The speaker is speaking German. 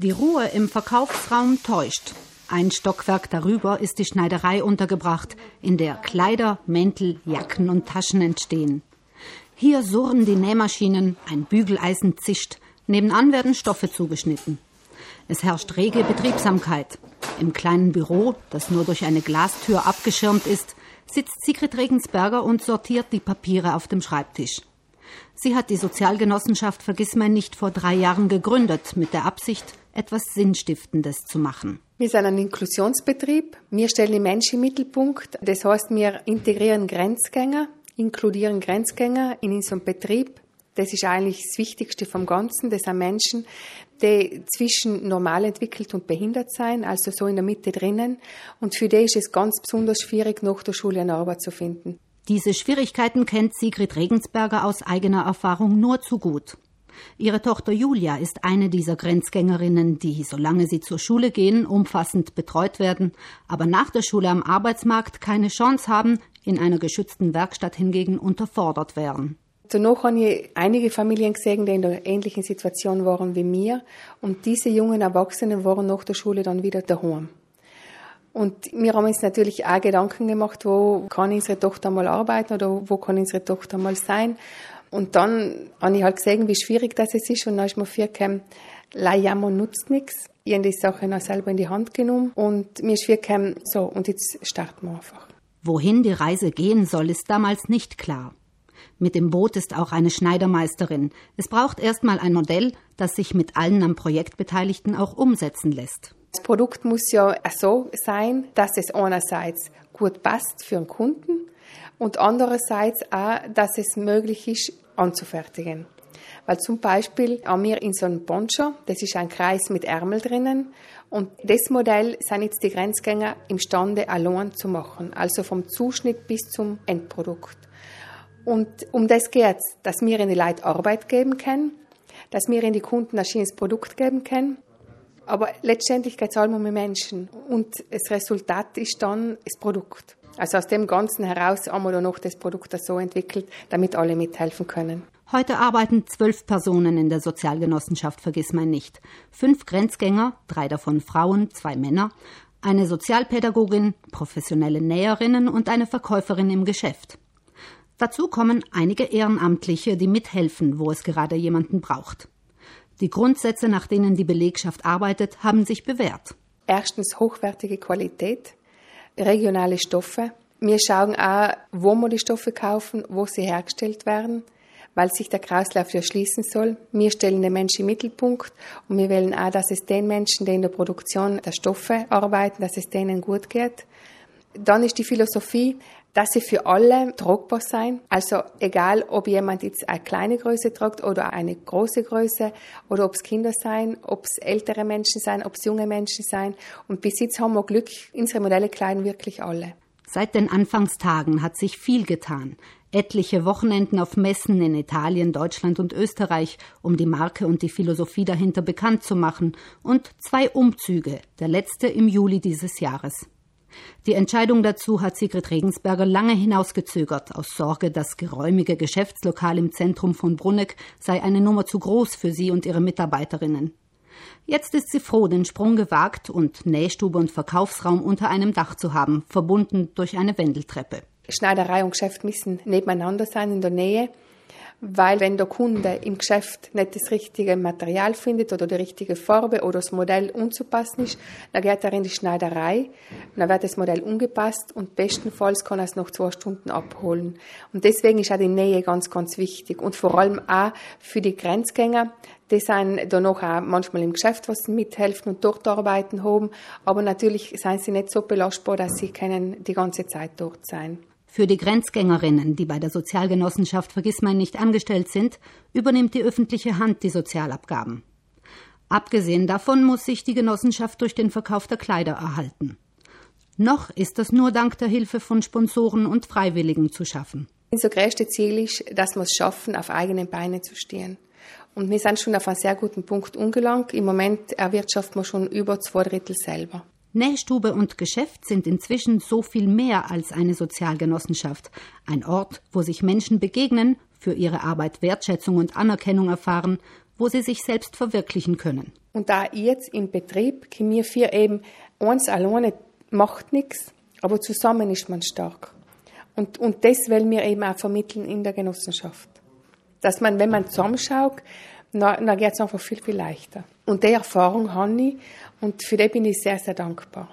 Die Ruhe im Verkaufsraum täuscht. Ein Stockwerk darüber ist die Schneiderei untergebracht, in der Kleider, Mäntel, Jacken und Taschen entstehen. Hier surren die Nähmaschinen, ein Bügeleisen zischt, nebenan werden Stoffe zugeschnitten. Es herrscht rege Betriebsamkeit. Im kleinen Büro, das nur durch eine Glastür abgeschirmt ist, sitzt Sigrid Regensberger und sortiert die Papiere auf dem Schreibtisch. Sie hat die Sozialgenossenschaft Vergissmein nicht vor drei Jahren gegründet, mit der Absicht, etwas Sinnstiftendes zu machen. Wir sind ein Inklusionsbetrieb. Wir stellen die Menschen im Mittelpunkt. Das heißt, wir integrieren Grenzgänger, inkludieren Grenzgänger in unserem Betrieb. Das ist eigentlich das Wichtigste vom Ganzen. Das sind Menschen, die zwischen normal entwickelt und behindert sein, also so in der Mitte drinnen. Und für die ist es ganz besonders schwierig, nach der Schule eine Arbeit zu finden. Diese Schwierigkeiten kennt Sigrid Regensberger aus eigener Erfahrung nur zu gut. Ihre Tochter Julia ist eine dieser Grenzgängerinnen, die, solange sie zur Schule gehen, umfassend betreut werden, aber nach der Schule am Arbeitsmarkt keine Chance haben, in einer geschützten Werkstatt hingegen unterfordert wären. Danach habe ich einige Familien gesehen, die in einer ähnlichen Situation waren wie mir. Und diese jungen Erwachsenen waren nach der Schule dann wieder daheim. Und wir haben uns natürlich auch Gedanken gemacht, wo kann unsere Tochter mal arbeiten oder wo kann unsere Tochter mal sein. Und dann habe ich halt gesehen, wie schwierig das ist. Und dann ist mir vorgekommen, Leihjammer nutzt nichts. Ich habe die Sache dann selber in die Hand genommen und mir ist vorgekommen, so, und jetzt starten wir einfach. Wohin die Reise gehen soll, ist damals nicht klar. Mit dem Boot ist auch eine Schneidermeisterin. Es braucht erstmal ein Modell, das sich mit allen am Projekt Beteiligten auch umsetzen lässt. Das Produkt muss ja so sein, dass es einerseits gut passt für den Kunden und andererseits auch, dass es möglich ist, anzufertigen. Weil zum Beispiel haben wir in so einem Poncho, das ist ein Kreis mit Ärmel drinnen, und das Modell sind jetzt die Grenzgänger imstande, allein zu machen, also vom Zuschnitt bis zum Endprodukt. Und um das geht es, dass wir in die Leute Arbeit geben können, dass wir in die Kunden ein schönes Produkt geben können aber letztendlich geht es allem um die Menschen. Und das Resultat ist dann das Produkt. Also aus dem Ganzen heraus haben wir noch das Produkt so entwickelt, damit alle mithelfen können. Heute arbeiten zwölf Personen in der Sozialgenossenschaft Vergissmein nicht. Fünf Grenzgänger, drei davon Frauen, zwei Männer, eine Sozialpädagogin, professionelle Näherinnen und eine Verkäuferin im Geschäft. Dazu kommen einige Ehrenamtliche, die mithelfen, wo es gerade jemanden braucht. Die Grundsätze, nach denen die Belegschaft arbeitet, haben sich bewährt. Erstens hochwertige Qualität, regionale Stoffe. Wir schauen auch, wo wir die Stoffe kaufen, wo sie hergestellt werden, weil sich der Kreislauf ja schließen soll. Wir stellen den Menschen im Mittelpunkt und wir wollen auch, dass es den Menschen, die in der Produktion der Stoffe arbeiten, dass es denen gut geht. Dann ist die Philosophie, dass sie für alle tragbar sein. Also egal, ob jemand jetzt eine kleine Größe tragt oder eine große Größe oder ob es Kinder sein, ob es ältere Menschen sein, ob es junge Menschen sein. Und bis jetzt haben wir Glück, unsere Modelle kleiden wirklich alle. Seit den Anfangstagen hat sich viel getan. Etliche Wochenenden auf Messen in Italien, Deutschland und Österreich, um die Marke und die Philosophie dahinter bekannt zu machen, und zwei Umzüge, der letzte im Juli dieses Jahres. Die Entscheidung dazu hat Sigrid Regensberger lange hinausgezögert, aus Sorge, das geräumige Geschäftslokal im Zentrum von Brunneck sei eine Nummer zu groß für sie und ihre Mitarbeiterinnen. Jetzt ist sie froh, den Sprung gewagt und Nähstube und Verkaufsraum unter einem Dach zu haben, verbunden durch eine Wendeltreppe. Schneiderei und Geschäft müssen nebeneinander sein in der Nähe. Weil wenn der Kunde im Geschäft nicht das richtige Material findet oder die richtige Farbe oder das Modell unzupassen ist, dann geht er in die Schneiderei, dann wird das Modell umgepasst und bestenfalls kann er es noch zwei Stunden abholen. Und deswegen ist auch die Nähe ganz, ganz wichtig. Und vor allem auch für die Grenzgänger, die sind da noch auch manchmal im Geschäft, was mithelfen und dort arbeiten haben. Aber natürlich sind sie nicht so belastbar, dass sie können die ganze Zeit dort sein. Für die Grenzgängerinnen, die bei der Sozialgenossenschaft Vergissmein nicht angestellt sind, übernimmt die öffentliche Hand die Sozialabgaben. Abgesehen davon muss sich die Genossenschaft durch den Verkauf der Kleider erhalten. Noch ist das nur dank der Hilfe von Sponsoren und Freiwilligen zu schaffen. Unser größtes Ziel ist, dass wir es schaffen, auf eigenen Beinen zu stehen. Und wir sind schon auf einen sehr guten Punkt umgelangt. Im Moment erwirtschaften wir schon über zwei Drittel selber. Nähstube und Geschäft sind inzwischen so viel mehr als eine Sozialgenossenschaft, ein Ort, wo sich Menschen begegnen, für ihre Arbeit Wertschätzung und Anerkennung erfahren wo sie sich selbst verwirklichen können. Und da jetzt im Betrieb, wir vier eben, eins alleine macht nichts, aber zusammen ist man stark. Und, und das wollen wir eben auch vermitteln in der Genossenschaft. Dass man, wenn man zusammenschaut, dann, dann geht es einfach viel, viel leichter. Und die Erfahrung habe ich und für die bin ich sehr, sehr dankbar.